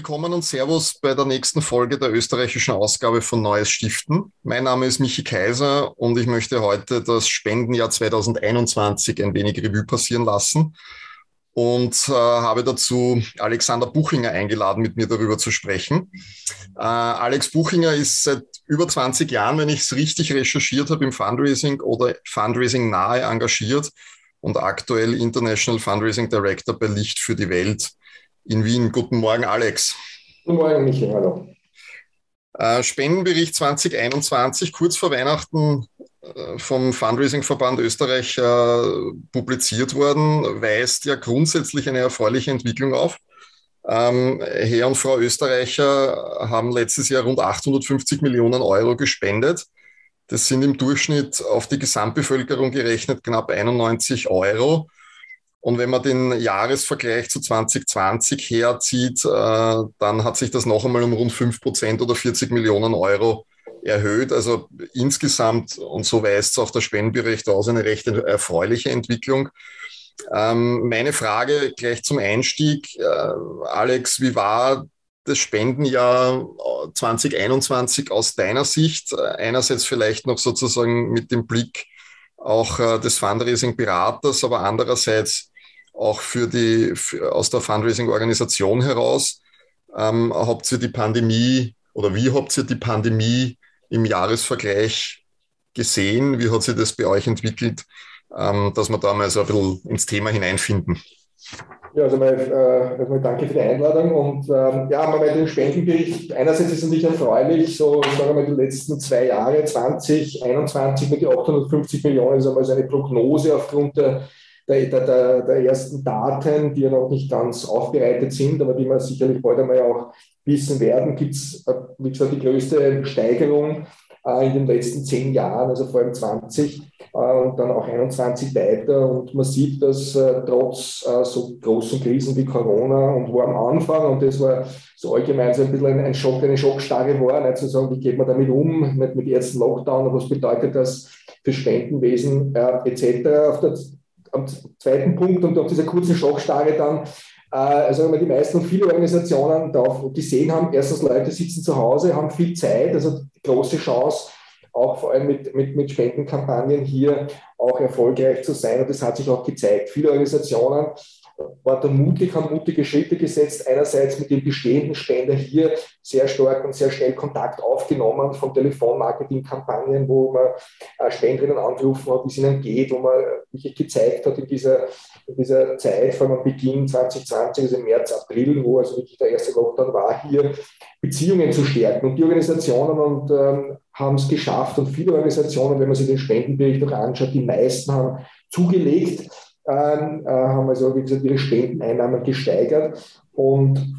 Willkommen und Servus bei der nächsten Folge der österreichischen Ausgabe von Neues Stiften. Mein Name ist Michi Kaiser und ich möchte heute das Spendenjahr 2021 ein wenig Revue passieren lassen und äh, habe dazu Alexander Buchinger eingeladen, mit mir darüber zu sprechen. Äh, Alex Buchinger ist seit über 20 Jahren, wenn ich es richtig recherchiert habe, im Fundraising oder Fundraising nahe engagiert und aktuell International Fundraising Director bei Licht für die Welt in Wien. Guten Morgen, Alex. Guten Morgen, Michael. Hallo. Äh, Spendenbericht 2021, kurz vor Weihnachten äh, vom Fundraising-Verband Österreich äh, publiziert worden, weist ja grundsätzlich eine erfreuliche Entwicklung auf. Ähm, Herr und Frau Österreicher haben letztes Jahr rund 850 Millionen Euro gespendet. Das sind im Durchschnitt auf die Gesamtbevölkerung gerechnet knapp 91 Euro. Und wenn man den Jahresvergleich zu 2020 herzieht, äh, dann hat sich das noch einmal um rund fünf Prozent oder 40 Millionen Euro erhöht. Also insgesamt, und so weist es auch der Spendenbericht aus, eine recht erfreuliche Entwicklung. Ähm, meine Frage gleich zum Einstieg. Äh, Alex, wie war das Spendenjahr 2021 aus deiner Sicht? Einerseits vielleicht noch sozusagen mit dem Blick auch äh, des Fundraising-Beraters, aber andererseits auch für die, für, aus der Fundraising-Organisation heraus. Ähm, habt ihr die Pandemie oder wie habt ihr die Pandemie im Jahresvergleich gesehen? Wie hat sich das bei euch entwickelt, ähm, dass wir da mal so ein bisschen ins Thema hineinfinden? Ja, also mal, äh, erstmal danke für die Einladung und ähm, ja, mal den Spendenbericht. Einerseits ist es natürlich erfreulich, so sagen wir mal die letzten zwei Jahre, 2021 mit die 850 Millionen ist einmal so eine Prognose aufgrund der der, der, der, ersten Daten, die ja noch nicht ganz aufbereitet sind, aber die wir sicherlich bald einmal auch wissen werden, gibt es, äh, wie gesagt, die größte Steigerung äh, in den letzten zehn Jahren, also vor allem 20 äh, und dann auch 21 weiter. Und man sieht, dass trotz so großen Krisen wie Corona und wo am Anfang, und das war so allgemein so ein bisschen ein Schock, eine Schockstarre war, nicht zu sagen, wie geht man damit um, mit, mit ersten Lockdown, und was bedeutet das für Spendenwesen äh, etc. Auf der am zweiten Punkt und auf dieser kurzen Schockstarre dann, äh, also die meisten und viele Organisationen darauf gesehen haben, erstens Leute sitzen zu Hause, haben viel Zeit, also große Chance, auch vor allem mit, mit, mit Spendenkampagnen hier auch erfolgreich zu sein. Und das hat sich auch gezeigt. Viele Organisationen war da mutig, haben mutige Schritte gesetzt. Einerseits mit den bestehenden Spender hier sehr stark und sehr schnell Kontakt aufgenommen von Telefonmarketing-Kampagnen, wo man äh, Spenderinnen angerufen hat, wie es ihnen geht, wo man wirklich gezeigt hat in dieser, in dieser Zeit, vor allem Beginn 2020, also im März, April, wo also wirklich der erste Lockdown war, hier Beziehungen zu stärken. Und die Organisationen und, ähm, haben es geschafft und viele Organisationen, wenn man sich den Spendenbericht auch anschaut, die meisten haben zugelegt ähm, äh, haben also, wie gesagt, ihre Spendeneinnahmen gesteigert und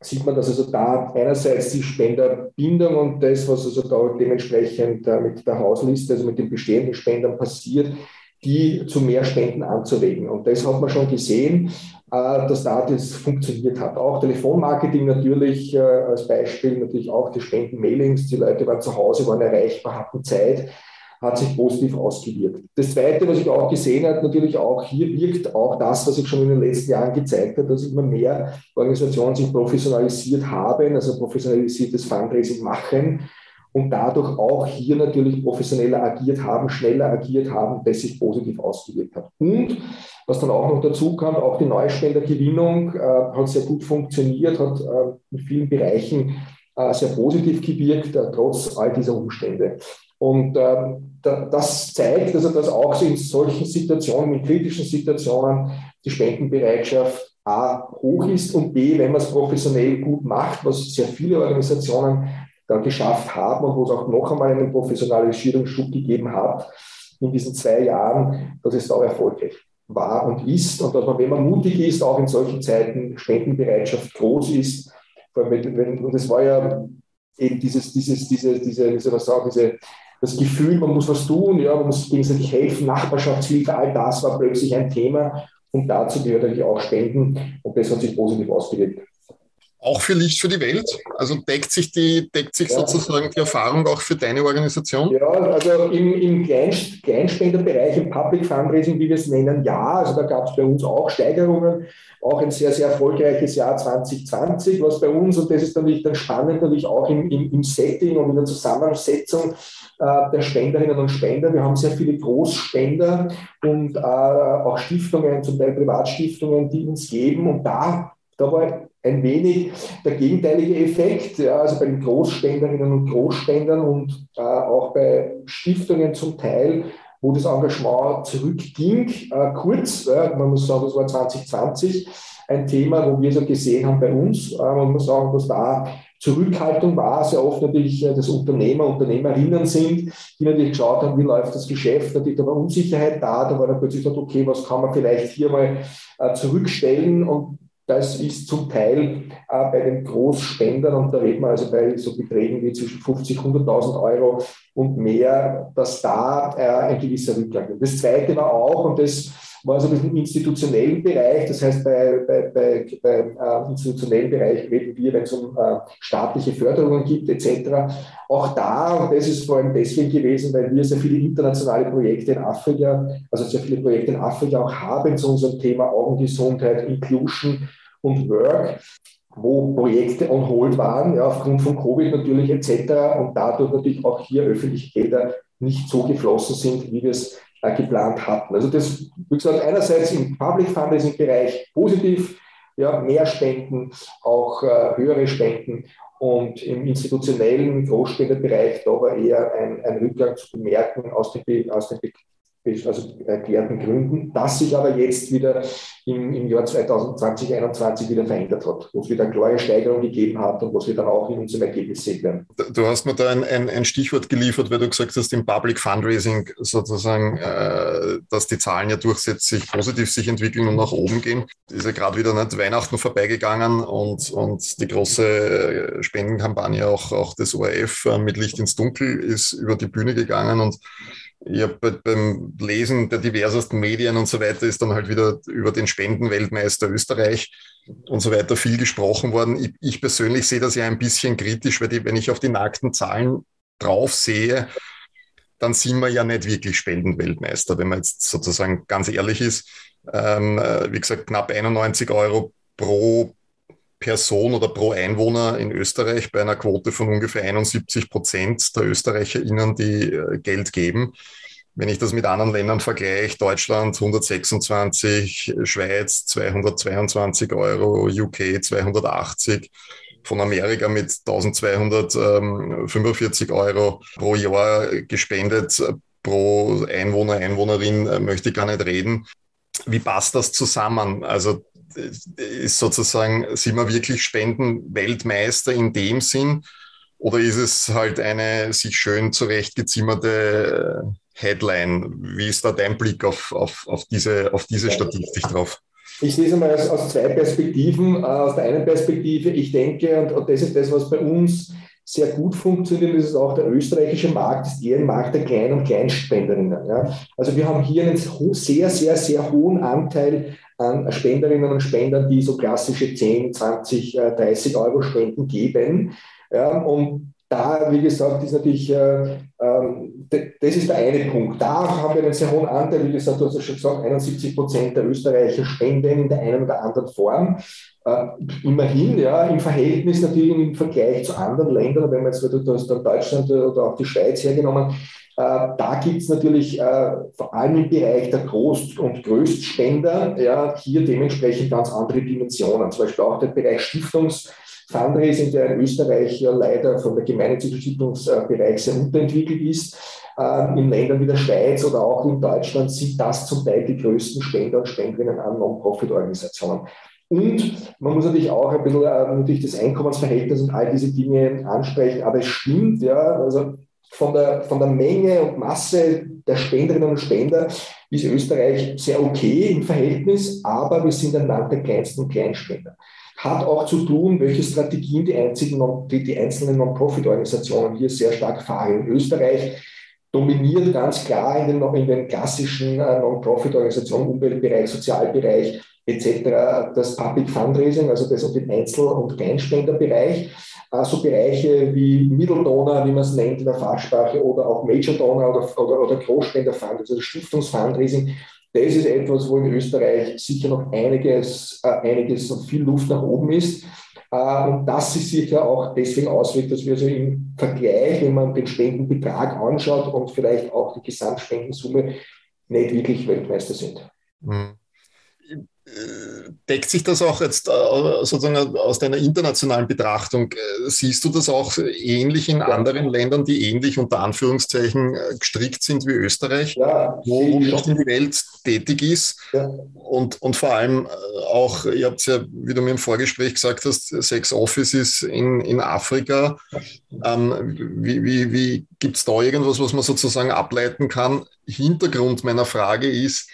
sieht man, dass also da einerseits die Spenderbindung und das, was also da dementsprechend äh, mit der Hausliste, also mit den bestehenden Spendern passiert, die zu mehr Spenden anzuregen. Und das hat man schon gesehen, äh, dass da das funktioniert hat. Auch Telefonmarketing natürlich äh, als Beispiel, natürlich auch die Spendenmailings. Die Leute waren zu Hause, waren erreichbar, hatten Zeit hat sich positiv ausgewirkt. Das Zweite, was ich auch gesehen habe, natürlich auch hier wirkt auch das, was ich schon in den letzten Jahren gezeigt habe, dass immer mehr Organisationen sich professionalisiert haben, also professionalisiertes Fundraising machen und dadurch auch hier natürlich professioneller agiert haben, schneller agiert haben, das sich positiv ausgewirkt hat. Und was dann auch noch dazu kam, auch die Neuspendergewinnung äh, hat sehr gut funktioniert, hat äh, in vielen Bereichen äh, sehr positiv gewirkt, äh, trotz all dieser Umstände. Und äh, das zeigt, also, dass auch in solchen Situationen, in kritischen Situationen, die Spendenbereitschaft A hoch ist und B, wenn man es professionell gut macht, was sehr viele Organisationen dann geschafft haben und wo es auch noch einmal einen Professionalisierungsschub gegeben hat in diesen zwei Jahren, dass es da erfolgreich war und ist und dass man, wenn man mutig ist, auch in solchen Zeiten Spendenbereitschaft groß ist. Und das war ja eben dieses, dieses, diese, diese, wie soll man sagen, diese das Gefühl, man muss was tun, ja, man muss gegenseitig helfen, Nachbarschaftshilfe, all das war plötzlich ein Thema. Und dazu gehört natürlich auch Spenden und das hat sich positiv ausgewirkt. Auch für Licht für die Welt? Also deckt sich die, deckt sich ja. sozusagen die Erfahrung auch für deine Organisation? Ja, also im, im Kleinspenderbereich, im Public Fundraising, wie wir es nennen, ja. Also da gab es bei uns auch Steigerungen, auch ein sehr, sehr erfolgreiches Jahr 2020, was bei uns, und das ist natürlich dann spannend, natürlich auch im, im, im Setting und in der Zusammensetzung äh, der Spenderinnen und Spender. Wir haben sehr viele Großspender und äh, auch Stiftungen, zum Teil Privatstiftungen, die uns geben. Und da, da war ein wenig der gegenteilige Effekt, ja, also bei den Großspenderinnen und Großspendern und äh, auch bei Stiftungen zum Teil, wo das Engagement zurückging, äh, kurz, äh, man muss sagen, das war 2020, ein Thema, wo wir so gesehen haben bei uns, äh, man muss sagen, dass da Zurückhaltung war, sehr oft natürlich äh, das Unternehmer, Unternehmerinnen sind, die natürlich geschaut haben, wie läuft das Geschäft, natürlich da war Unsicherheit da, da war dann plötzlich gesagt, okay, was kann man vielleicht hier mal äh, zurückstellen und das ist zum Teil äh, bei den Großspendern, und da reden wir also bei so Beträgen wie zwischen 50, 100.000 Euro und mehr, dass da äh, ein gewisser Rückgang ist. Das Zweite war auch, und das war so ein bisschen im institutionellen Bereich, das heißt bei, bei, bei, bei äh, institutionellen Bereich reden wir, wenn es um äh, staatliche Förderungen gibt etc. Auch da, und das ist vor allem deswegen gewesen, weil wir sehr viele internationale Projekte in Afrika, also sehr viele Projekte in Afrika auch haben zu unserem Thema Augengesundheit, Inclusion und Work wo Projekte on hold waren, ja, aufgrund von Covid natürlich etc. und dadurch natürlich auch hier öffentliche Gelder nicht so geflossen sind, wie wir es geplant hatten. Also das, wie gesagt, einerseits im Public Fundraising-Bereich positiv, ja, mehr Spenden, auch äh, höhere Spenden und im institutionellen Großspenderbereich da war eher ein, ein Rückgang zu bemerken aus den, aus den also erklärten Gründen, das sich aber jetzt wieder im, im Jahr 2020, 2021 wieder verändert hat, wo es wieder eine klare Steigerung gegeben hat und was wir dann auch in unserem Ergebnis sehen werden. Du hast mir da ein, ein, ein Stichwort geliefert, weil du gesagt hast, im Public Fundraising sozusagen, äh, dass die Zahlen ja durchsätzlich positiv sich entwickeln und nach oben gehen. Ist ja gerade wieder nicht Weihnachten vorbeigegangen und, und die große Spendenkampagne auch, auch des ORF äh, mit Licht ins Dunkel ist über die Bühne gegangen und ich habe beim Lesen der diversesten Medien und so weiter ist dann halt wieder über den Spendenweltmeister Österreich und so weiter viel gesprochen worden. Ich, ich persönlich sehe das ja ein bisschen kritisch, weil die, wenn ich auf die nackten Zahlen drauf sehe, dann sind wir ja nicht wirklich Spendenweltmeister, wenn man jetzt sozusagen ganz ehrlich ist. Ähm, äh, wie gesagt, knapp 91 Euro pro Person oder pro Einwohner in Österreich bei einer Quote von ungefähr 71 Prozent der ÖsterreicherInnen, die äh, Geld geben. Wenn ich das mit anderen Ländern vergleiche, Deutschland 126, Schweiz 222 Euro, UK 280, von Amerika mit 1245 Euro pro Jahr gespendet, pro Einwohner, Einwohnerin äh, möchte ich gar nicht reden. Wie passt das zusammen? Also ist sozusagen, sind wir wirklich Spendenweltmeister in dem Sinn? Oder ist es halt eine sich schön zurechtgezimmerte äh, Headline? Wie ist da dein Blick auf, auf, auf diese, auf diese Statistik drauf? Ich sehe es einmal aus, aus zwei Perspektiven. Äh, aus der einen Perspektive, ich denke, und, und das ist das, was bei uns sehr gut funktioniert, ist auch der österreichische Markt, ist eher ein Markt der Klein- und Kleinspenderinnen. Ja. Also wir haben hier einen sehr, sehr, sehr hohen Anteil an Spenderinnen und Spendern, die so klassische 10, 20, 30 Euro Spenden geben. Ja, und da, wie gesagt, ist natürlich, äh, ähm, das ist der eine Punkt. Da haben wir einen sehr hohen Anteil, wie gesagt, du hast ja schon gesagt, 71 Prozent der Österreicher spenden in der einen oder anderen Form. Äh, immerhin, ja, im Verhältnis natürlich im Vergleich zu anderen Ländern, wenn man jetzt, du hast dann Deutschland oder auch die Schweiz hergenommen, äh, da gibt es natürlich äh, vor allem im Bereich der Groß- und Größtspender ja, hier dementsprechend ganz andere Dimensionen. Zum Beispiel auch der Bereich Stiftungsfundraising, der in Österreich ja leider von der gemeinnützigen Stiftungsbereich sehr unterentwickelt ist. Äh, in Ländern wie der Schweiz oder auch in Deutschland sind das zum Teil die größten Spender und Spenderinnen an Non-Profit-Organisationen. Und man muss natürlich auch ein bisschen äh, natürlich das Einkommensverhältnis und all diese Dinge ansprechen. Aber es stimmt, ja, also von der, von der Menge und Masse der Spenderinnen und Spender ist Österreich sehr okay im Verhältnis, aber wir sind ein Land der kleinsten und Kleinspender. Hat auch zu tun, welche Strategien die, einzigen, die, die einzelnen Non-Profit-Organisationen hier sehr stark fahren. Österreich dominiert ganz klar in den, in den klassischen äh, Non-Profit-Organisationen, Umweltbereich, Sozialbereich, etc. das Public Fundraising, also das und den Einzel- und Kleinspenderbereich. Also Bereiche wie Middle Donor, wie man es nennt in der Fachsprache, oder auch Major Donor oder, oder, oder Großspenderfund, also Stiftungsfundraising. Das ist etwas, wo in Österreich sicher noch einiges, äh, einiges und viel Luft nach oben ist. Äh, und das sich sicher auch deswegen auswirkt, dass wir so im Vergleich, wenn man den Spendenbetrag anschaut und vielleicht auch die Gesamtspendensumme, nicht wirklich Weltmeister sind. Mhm deckt sich das auch jetzt äh, sozusagen aus deiner internationalen Betrachtung? Äh, siehst du das auch ähnlich in ja. anderen Ländern, die ähnlich unter Anführungszeichen äh, gestrickt sind wie Österreich, ja, wo, wo die Welt tätig ist? Ja. Und, und vor allem auch, ihr habt ja, wie du mir im Vorgespräch gesagt hast, sechs Offices in, in Afrika. Ähm, wie wie, wie gibt es da irgendwas, was man sozusagen ableiten kann? Hintergrund meiner Frage ist,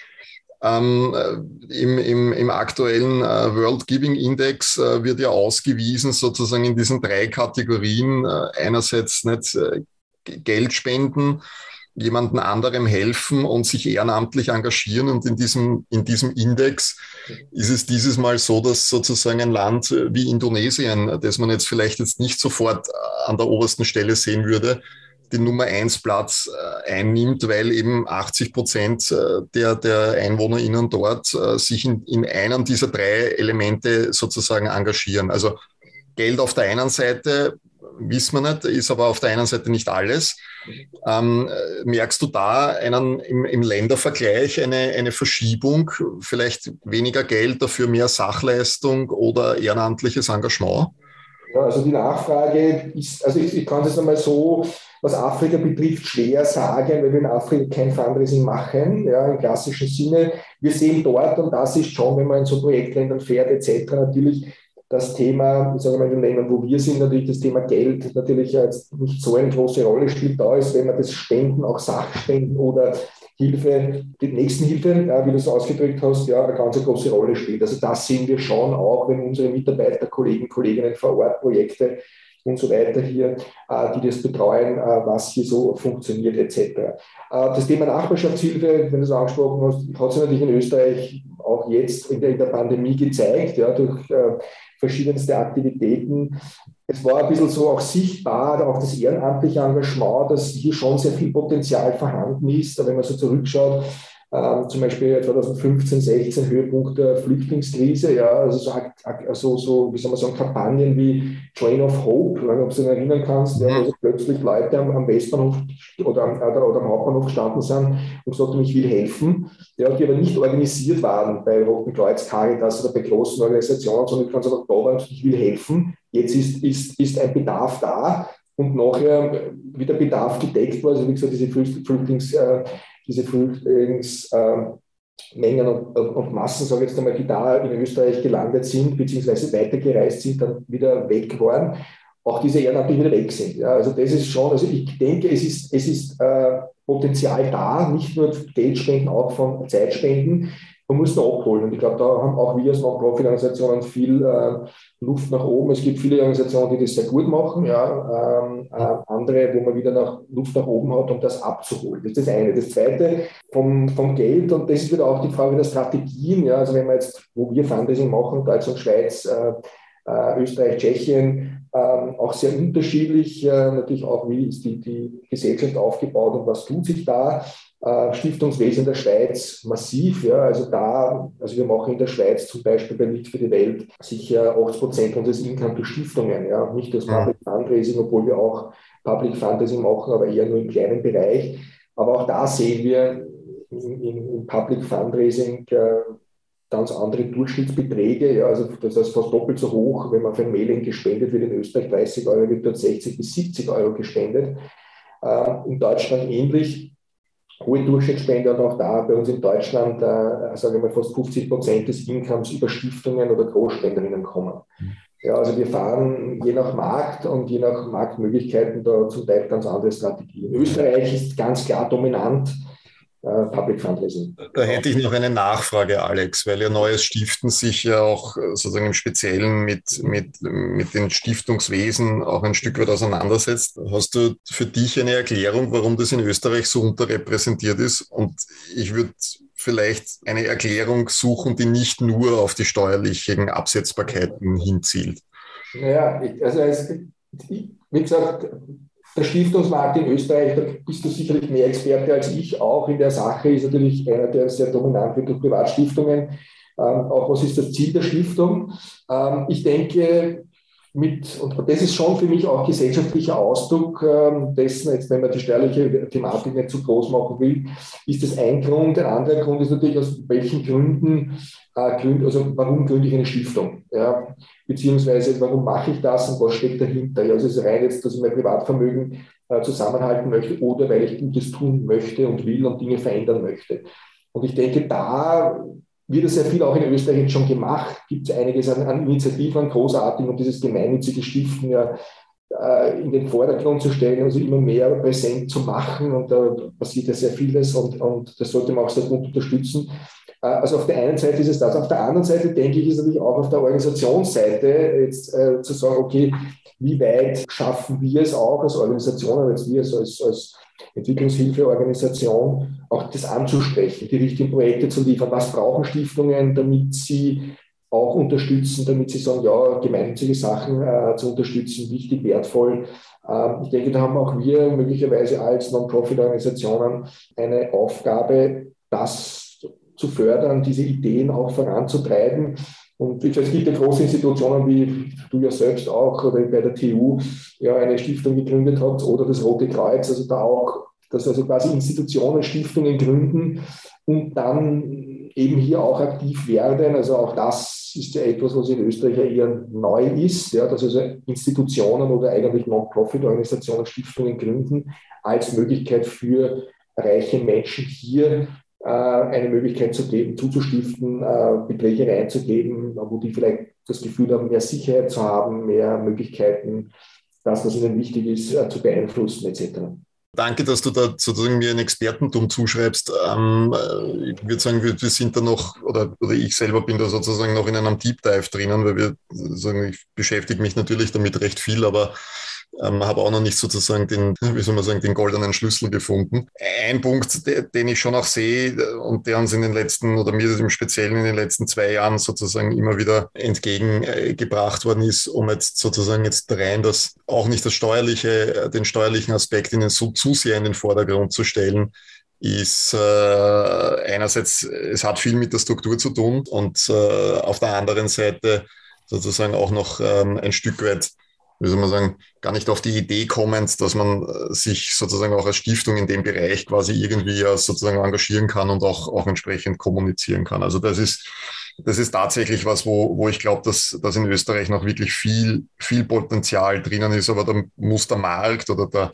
ähm, äh, im, im, Im aktuellen äh, World Giving Index äh, wird ja ausgewiesen, sozusagen in diesen drei Kategorien. Äh, einerseits nicht äh, Geld spenden, jemandem anderem helfen und sich ehrenamtlich engagieren. Und in diesem, in diesem Index ist es dieses Mal so, dass sozusagen ein Land wie Indonesien, das man jetzt vielleicht jetzt nicht sofort an der obersten Stelle sehen würde, den Nummer eins Platz äh, einnimmt, weil eben 80 Prozent äh, der, der EinwohnerInnen dort äh, sich in, in einem dieser drei Elemente sozusagen engagieren. Also Geld auf der einen Seite, wissen wir nicht, ist aber auf der einen Seite nicht alles. Ähm, merkst du da einen, im, im Ländervergleich eine, eine Verschiebung, vielleicht weniger Geld, dafür mehr Sachleistung oder ehrenamtliches Engagement? Ja, also die Nachfrage ist, also ich, ich kann es einmal so was Afrika betrifft, schwer sagen, weil wir in Afrika kein Fundraising machen, ja, im klassischen Sinne. Wir sehen dort, und das ist schon, wenn man in so Projektländern fährt, etc., natürlich das Thema, ich sage mal, in den Ländern, wo wir sind, natürlich das Thema Geld natürlich jetzt nicht so eine große Rolle spielt. Da ist, wenn man das Spenden, auch Sachspenden oder Hilfe, die Nächstenhilfe, ja, wie du es ausgedrückt hast, ja, eine ganz große Rolle spielt. Also das sehen wir schon auch, wenn unsere Mitarbeiter, Kollegen, Kolleginnen vor Ort Projekte und so weiter hier, äh, die das betreuen, äh, was hier so funktioniert etc. Äh, das Thema Nachbarschaftshilfe, wenn du es angesprochen hast, hat sich natürlich in Österreich auch jetzt in der, in der Pandemie gezeigt, ja, durch verschiedenste Aktivitäten. Es war ein bisschen so auch sichtbar, auch das ehrenamtliche Engagement, dass hier schon sehr viel Potenzial vorhanden ist. wenn man so zurückschaut, ähm, zum Beispiel 2015, 16 Höhepunkt der Flüchtlingskrise, ja, also so, also so, wie soll man sagen, Kampagnen wie Train of Hope, wenn du dich erinnern kannst, ja, wo also plötzlich Leute am, am Westbahnhof oder am, oder, am Hauptbahnhof gestanden sind und gesagt haben, ich will helfen, ja, die aber nicht organisiert waren bei Roten Kreuz, Caritas oder bei großen Organisationen, sondern ich kann sagen, da waren, ich will helfen. Jetzt ist, ist, ist ein Bedarf da und nachher wieder Bedarf gedeckt war. Also wie gesagt, diese Flüchtlings, äh, diese Flüchtlingsmengen und, und, Massen, sage ich jetzt einmal, die da in Österreich gelandet sind, beziehungsweise weitergereist sind, dann wieder weg waren, auch diese ehrenamtlich wieder weg sind. Ja, also das ist schon, also ich denke, es ist, es ist äh, Potenzial da, nicht nur Geldspenden, auch von Zeitspenden man muss da abholen. Und ich glaube, da haben auch wir als Non-Profit-Organisationen viel äh, Luft nach oben. Es gibt viele Organisationen, die das sehr gut machen, ja, ähm, äh, andere, wo man wieder nach Luft nach oben hat, um das abzuholen. Das ist das eine. Das zweite vom, vom Geld, und das ist wieder auch die Frage der Strategien. Ja, also wenn wir jetzt, wo wir Fundraising machen, Deutschland, Schweiz, äh, äh Österreich, Tschechien, ähm, auch sehr unterschiedlich. Äh, natürlich auch, wie ist die, die Gesellschaft aufgebaut und was tut sich da. Äh, Stiftungswesen der Schweiz massiv. Ja, also da, also wir machen in der Schweiz zum Beispiel bei Lied für die Welt sicher 80 Prozent unseres Income durch Stiftungen, ja, nicht das Public Fundraising, obwohl wir auch Public Fundraising machen, aber eher nur im kleinen Bereich. Aber auch da sehen wir im, im Public Fundraising äh, ganz andere Durchschnittsbeträge. Ja, also das heißt fast doppelt so hoch, wenn man für ein Mailing gespendet wird. In Österreich 30 Euro wird dort 60 bis 70 Euro gespendet. Äh, in Deutschland ähnlich hohe Durchschnittsspende und auch da bei uns in Deutschland, äh, sage ich mal, fast 50 Prozent des Incomes über Stiftungen oder Großspenderinnen kommen. Mhm. Ja, also wir fahren je nach Markt und je nach Marktmöglichkeiten da zum Teil ganz andere Strategien. Österreich ist ganz klar dominant Public Fundraising. Da hätte ich noch eine Nachfrage, Alex, weil Ihr neues Stiften sich ja auch äh, sozusagen im Speziellen mit, mit, mit den Stiftungswesen auch ein Stück weit auseinandersetzt. Hast du für dich eine Erklärung, warum das in Österreich so unterrepräsentiert ist? Und ich würde vielleicht eine Erklärung suchen, die nicht nur auf die steuerlichen Absetzbarkeiten hinzielt. Naja, also es, wie gesagt, der Stiftungsmarkt in Österreich, da bist du sicherlich mehr Experte als ich auch in der Sache, ist natürlich einer, der sehr dominant wird durch Privatstiftungen. Ähm, auch was ist das Ziel der Stiftung? Ähm, ich denke, mit, und das ist schon für mich auch gesellschaftlicher Ausdruck ähm, dessen, jetzt wenn man die steuerliche Thematik nicht zu groß machen will, ist das ein Grund. Ein anderer Grund ist natürlich, aus welchen Gründen, äh, also warum gründe ich eine Stiftung? Ja? Beziehungsweise warum mache ich das und was steckt dahinter? Ja, also es ist rein jetzt, dass ich mein Privatvermögen äh, zusammenhalten möchte oder weil ich Gutes tun möchte und will und Dinge verändern möchte. Und ich denke, da wird sehr viel auch in Österreich jetzt schon gemacht, gibt es einiges an, an Initiativen, großartig, um dieses gemeinnützige Stiften ja äh, in den Vordergrund zu stellen, also immer mehr präsent zu machen. Und da passiert ja sehr vieles und, und das sollte man auch sehr gut unterstützen. Äh, also auf der einen Seite ist es das, auf der anderen Seite denke ich, ist natürlich auch auf der Organisationsseite jetzt äh, zu sagen, okay, wie weit schaffen wir es auch als Organisation, als wir als, als Entwicklungshilfeorganisation, auch das anzusprechen, die richtigen Projekte zu liefern. Was brauchen Stiftungen, damit sie auch unterstützen, damit sie sagen, ja, gemeinnützige Sachen äh, zu unterstützen, wichtig, wertvoll. Äh, ich denke, da haben auch wir möglicherweise als Non-Profit-Organisationen eine Aufgabe, das zu fördern, diese Ideen auch voranzutreiben und es gibt ja große Institutionen, wie du ja selbst auch oder bei der TU ja eine Stiftung gegründet habt oder das Rote Kreuz, also da auch, dass also quasi Institutionen Stiftungen gründen und dann eben hier auch aktiv werden. Also auch das ist ja etwas, was in Österreich ja eher neu ist, ja, dass also Institutionen oder eigentlich Non-Profit-Organisationen Stiftungen gründen als Möglichkeit für reiche Menschen hier eine Möglichkeit zu geben, zuzustiften, äh, Beträge reinzugeben, wo die vielleicht das Gefühl haben, mehr Sicherheit zu haben, mehr Möglichkeiten, das, was ihnen wichtig ist, äh, zu beeinflussen etc. Danke, dass du da sozusagen mir ein Expertentum zuschreibst. Ähm, ich würde sagen, wir, wir, sind da noch, oder, oder ich selber bin da sozusagen noch in einem Deep Dive drinnen, weil wir sagen, ich beschäftige mich natürlich damit recht viel, aber ähm, habe auch noch nicht sozusagen den, wie soll man sagen, den goldenen Schlüssel gefunden. Ein Punkt, den ich schon auch sehe und der uns in den letzten oder mir im Speziellen in den letzten zwei Jahren sozusagen immer wieder entgegengebracht worden ist, um jetzt sozusagen jetzt rein das auch nicht das steuerliche, den steuerlichen Aspekt in den, so zu sehr in den Vordergrund zu stellen, ist äh, einerseits, es hat viel mit der Struktur zu tun und äh, auf der anderen Seite sozusagen auch noch ähm, ein Stück weit wie soll man sagen, gar nicht auf die Idee kommend, dass man äh, sich sozusagen auch als Stiftung in dem Bereich quasi irgendwie sozusagen engagieren kann und auch, auch entsprechend kommunizieren kann. Also das ist, das ist tatsächlich was, wo, wo ich glaube, dass, dass in Österreich noch wirklich viel, viel Potenzial drinnen ist, aber da muss der Markt oder der,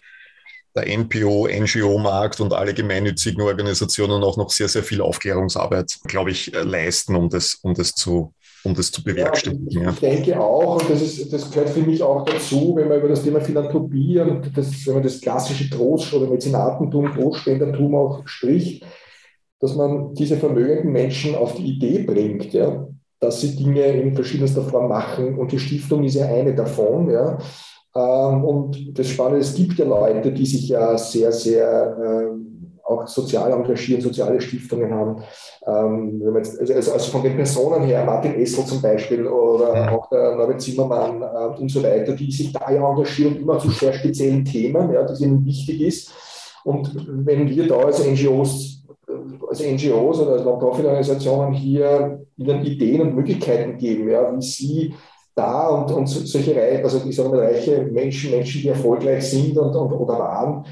der NPO, NGO-Markt und alle gemeinnützigen Organisationen auch noch sehr, sehr viel Aufklärungsarbeit, glaube ich, äh, leisten, um das, um das zu, um das zu bewerkstelligen. Ja, ich denke auch, und das, ist, das gehört für mich auch dazu, wenn man über das Thema Philanthropie und das, wenn man das klassische Trost- oder Mäzenatentum, Trostspendertum auch spricht, dass man diese vermögenden Menschen auf die Idee bringt, ja, dass sie Dinge in verschiedenster Form machen. Und die Stiftung ist ja eine davon. Ja. Ähm, und das Spannende, es gibt ja Leute, die sich ja sehr, sehr ähm, sozial engagieren, soziale Stiftungen haben. Ähm, jetzt, also, also, von den Personen her, Martin Essel zum Beispiel oder auch der Norbert Zimmermann äh, und so weiter, die sich da ja engagieren, immer zu sehr speziellen Themen, ja, das ihnen wichtig ist. Und wenn wir da als NGOs, als NGOs oder als Non-Profit-Organisationen hier ihnen Ideen und Möglichkeiten geben, ja, wie sie da und, und solche also ich sage mal, reiche Menschen, Menschen, die erfolgreich sind und, und oder waren, äh,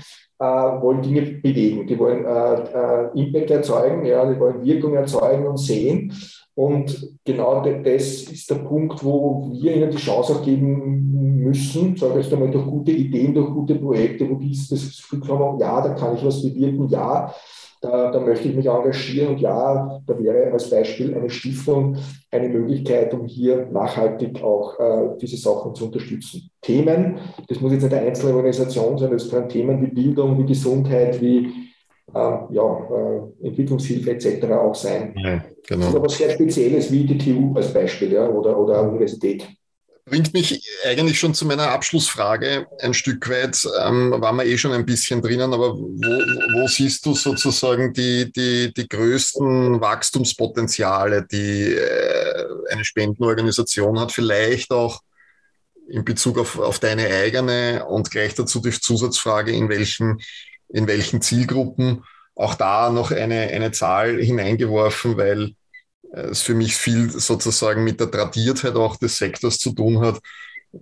wollen Dinge bewegen, die wollen äh, äh, Impact erzeugen, ja, die wollen Wirkung erzeugen und sehen. Und genau das ist der Punkt, wo wir ihnen die Chance auch geben müssen, sage ich jetzt einmal, durch gute Ideen, durch gute Projekte, wo die das Gefühl haben, ja, da kann ich was bewirken, ja, da, da, möchte ich mich engagieren und ja, da wäre als Beispiel eine Stiftung eine Möglichkeit, um hier nachhaltig auch äh, diese Sachen zu unterstützen. Themen, das muss jetzt nicht eine einzelne Organisation sein, das können Themen wie Bildung, wie Gesundheit, wie äh, ja, äh, Entwicklungshilfe etc. auch sein. Ja, genau. Das ist aber sehr Spezielles wie die TU als Beispiel ja, oder, oder Universität. Bringt mich eigentlich schon zu meiner Abschlussfrage ein Stück weit. Ähm, waren wir eh schon ein bisschen drinnen, aber wo, wo siehst du sozusagen die, die, die größten Wachstumspotenziale, die äh, eine Spendenorganisation hat? Vielleicht auch in Bezug auf, auf deine eigene und gleich dazu die Zusatzfrage, in welchen, in welchen Zielgruppen auch da noch eine, eine Zahl hineingeworfen, weil es für mich viel sozusagen mit der Tradiertheit auch des Sektors zu tun hat.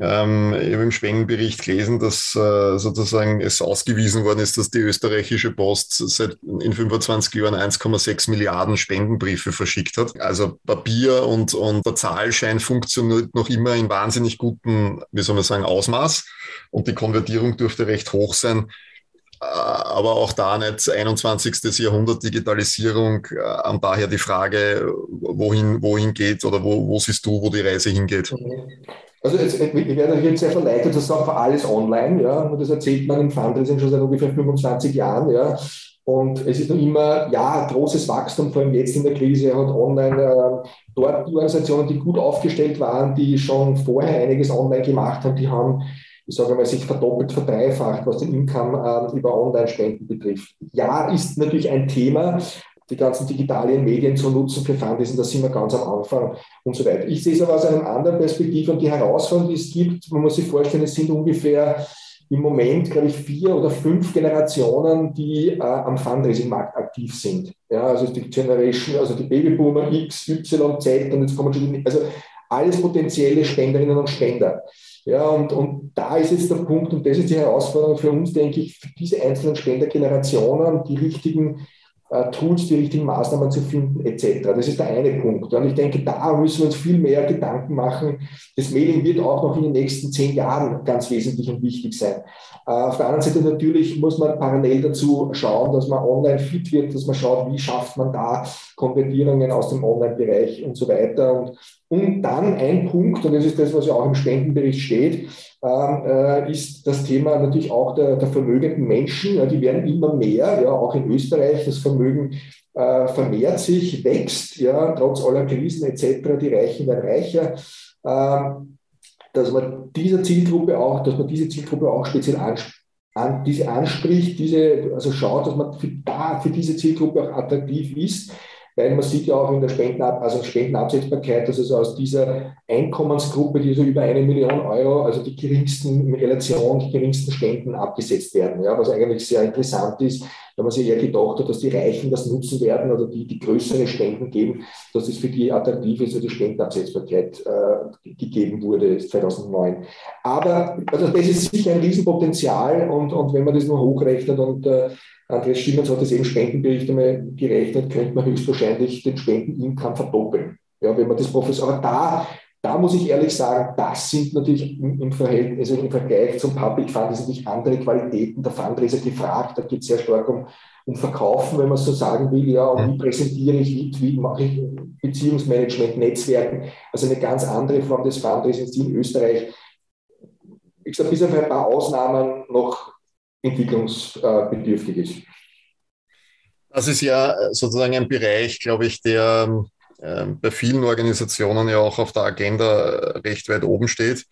Ähm, ich habe im Spendenbericht gelesen, dass äh, sozusagen es ausgewiesen worden ist, dass die österreichische Post seit in 25 Jahren 1,6 Milliarden Spendenbriefe verschickt hat. Also Papier und, und der Zahlschein funktioniert noch immer in wahnsinnig gutem, wie soll man sagen, Ausmaß. Und die Konvertierung dürfte recht hoch sein. Äh, aber auch da nicht 21. Jahrhundert Digitalisierung äh, und daher die Frage, wohin, wohin geht oder wo, wo siehst du, wo die Reise hingeht? Also jetzt, ich werde jetzt sehr verleitet zu sagen, für alles online, ja, und das erzählt man im Fundraising schon seit ungefähr 25 Jahren, ja. Und es ist noch immer, ja, großes Wachstum, vor allem jetzt in der Krise, hat online äh, dort die Organisationen, die gut aufgestellt waren, die schon vorher einiges online gemacht haben, die haben ich sage mal, sich verdoppelt, verdreifacht, was den Income äh, über Online-Spenden betrifft. Ja, ist natürlich ein Thema, die ganzen digitalen Medien zu nutzen für Fundraising, da sind wir ganz am Anfang und so weiter. Ich sehe es aber aus einer anderen Perspektive und die Herausforderung, die es gibt, man muss sich vorstellen, es sind ungefähr im Moment, glaube ich, vier oder fünf Generationen, die äh, am Fundraising-Markt aktiv sind. Ja, also die Generation, also die Babyboomer X, Y, Z und jetzt kommen schon, also alles potenzielle Spenderinnen und Spender. Ja, und, und da ist jetzt der Punkt, und das ist die Herausforderung für uns, denke ich, für diese einzelnen Spendergenerationen die richtigen äh, Tools, die richtigen Maßnahmen zu finden, etc. Das ist der eine Punkt. Und ich denke, da müssen wir uns viel mehr Gedanken machen. Das Mailing wird auch noch in den nächsten zehn Jahren ganz wesentlich und wichtig sein. Äh, auf der anderen Seite natürlich muss man parallel dazu schauen, dass man online fit wird, dass man schaut, wie schafft man da Konvertierungen aus dem Online-Bereich und so weiter. Und, und dann ein Punkt, und das ist das, was ja auch im Spendenbericht steht, ähm, äh, ist das Thema natürlich auch der, der vermögenden Menschen. Ja, die werden immer mehr, ja, auch in Österreich. Das Vermögen äh, vermehrt sich, wächst, ja, trotz aller Krisen etc. Die Reichen werden reicher. Ähm, dass man dieser Zielgruppe auch, dass man diese Zielgruppe auch speziell anspricht an, diese anspricht, diese, also schaut, dass man für, da, für diese Zielgruppe auch attraktiv ist weil man sieht ja auch in der Spendenab also Spendenabsetzbarkeit, dass es aus dieser Einkommensgruppe, die so über eine Million Euro, also die geringsten in Relation, die geringsten Spenden abgesetzt werden. Ja, was eigentlich sehr interessant ist, wenn man sich eher gedacht hat, dass die Reichen das nutzen werden oder die, die größere Spenden geben, dass es für die attraktiv ist, also die Spendenabsetzbarkeit äh, gegeben wurde 2009. Aber also das ist sicher ein Riesenpotenzial und, und wenn man das nur hochrechnet und äh, Andreas Stimmens hat das eben Spendenbericht einmal gerechnet, könnte man höchstwahrscheinlich den Spendenincome verdoppeln. Ja, wenn man das Professor, aber da, da muss ich ehrlich sagen, das sind natürlich im, Verhältnis, also im Vergleich zum Public Fund, sind natürlich andere Qualitäten der Fundraiser gefragt. Da geht es sehr stark um, um Verkaufen, wenn man so sagen will, ja, und wie präsentiere ich, wie, wie mache ich Beziehungsmanagement, Netzwerken, also eine ganz andere Form des Fundraisings, die in Österreich, ich sage, bis auf ein paar Ausnahmen noch entwicklungsbedürftig ist. Das ist ja sozusagen ein Bereich, glaube ich, der äh, bei vielen Organisationen ja auch auf der Agenda recht weit oben steht.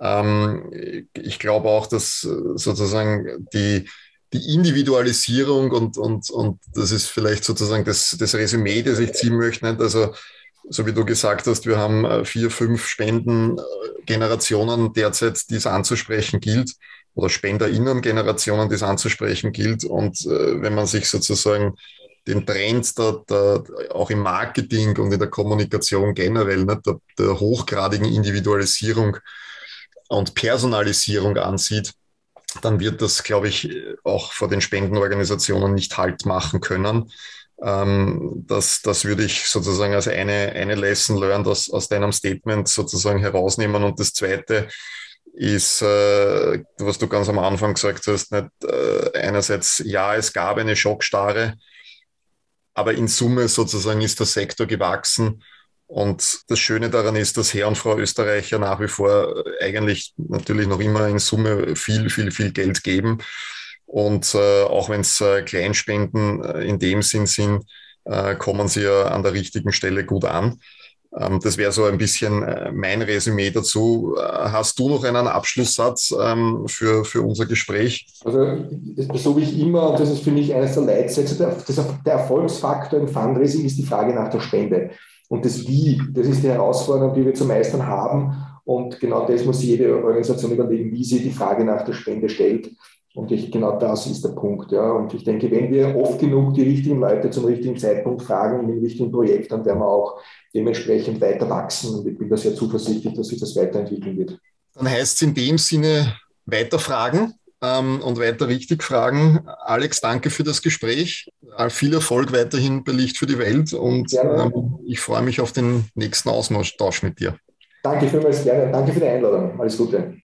Ähm, ich glaube auch, dass sozusagen die, die Individualisierung und, und, und das ist vielleicht sozusagen das, das Resümee, das ich ziehen möchte. Also, so wie du gesagt hast, wir haben äh, vier, fünf Spendengenerationen derzeit, die es anzusprechen gilt oder SpenderInnen-Generationen, die es anzusprechen gilt. Und äh, wenn man sich sozusagen den Trend der, der, auch im Marketing und in der Kommunikation generell, ne, der, der hochgradigen Individualisierung und Personalisierung ansieht, dann wird das, glaube ich, auch vor den Spendenorganisationen nicht Halt machen können. Ähm, das, das würde ich sozusagen als eine, eine Lesson learned aus, aus deinem Statement sozusagen herausnehmen. Und das Zweite, ist, äh, was du ganz am Anfang gesagt hast, nicht äh, einerseits, ja, es gab eine Schockstarre, aber in Summe sozusagen ist der Sektor gewachsen. Und das Schöne daran ist, dass Herr und Frau Österreicher nach wie vor eigentlich natürlich noch immer in Summe viel, viel, viel Geld geben. Und äh, auch wenn es äh, Kleinspenden äh, in dem Sinn sind, äh, kommen sie ja an der richtigen Stelle gut an. Ähm, das wäre so ein bisschen äh, mein Resümee dazu. Äh, hast du noch einen Abschlusssatz ähm, für, für unser Gespräch? Also, so wie ich immer, und das ist für mich eines der Leitsätze, der, der Erfolgsfaktor im Fundraising ist die Frage nach der Spende. Und das Wie, das ist die Herausforderung, die wir zu meistern haben. Und genau das muss jede Organisation überlegen, wie sie die Frage nach der Spende stellt. Und ich, genau das ist der Punkt. Ja. Und ich denke, wenn wir oft genug die richtigen Leute zum richtigen Zeitpunkt fragen, in dem richtigen Projekt, dann werden wir auch dementsprechend weiter wachsen. Und ich bin da sehr zuversichtlich, dass sich das weiterentwickeln wird. Dann heißt es in dem Sinne weiter fragen ähm, und weiter richtig fragen. Alex, danke für das Gespräch. Äh, viel Erfolg weiterhin bei Licht für die Welt und ähm, ich freue mich auf den nächsten Austausch mit dir. Danke vielmals gerne. Danke für die Einladung. Alles Gute.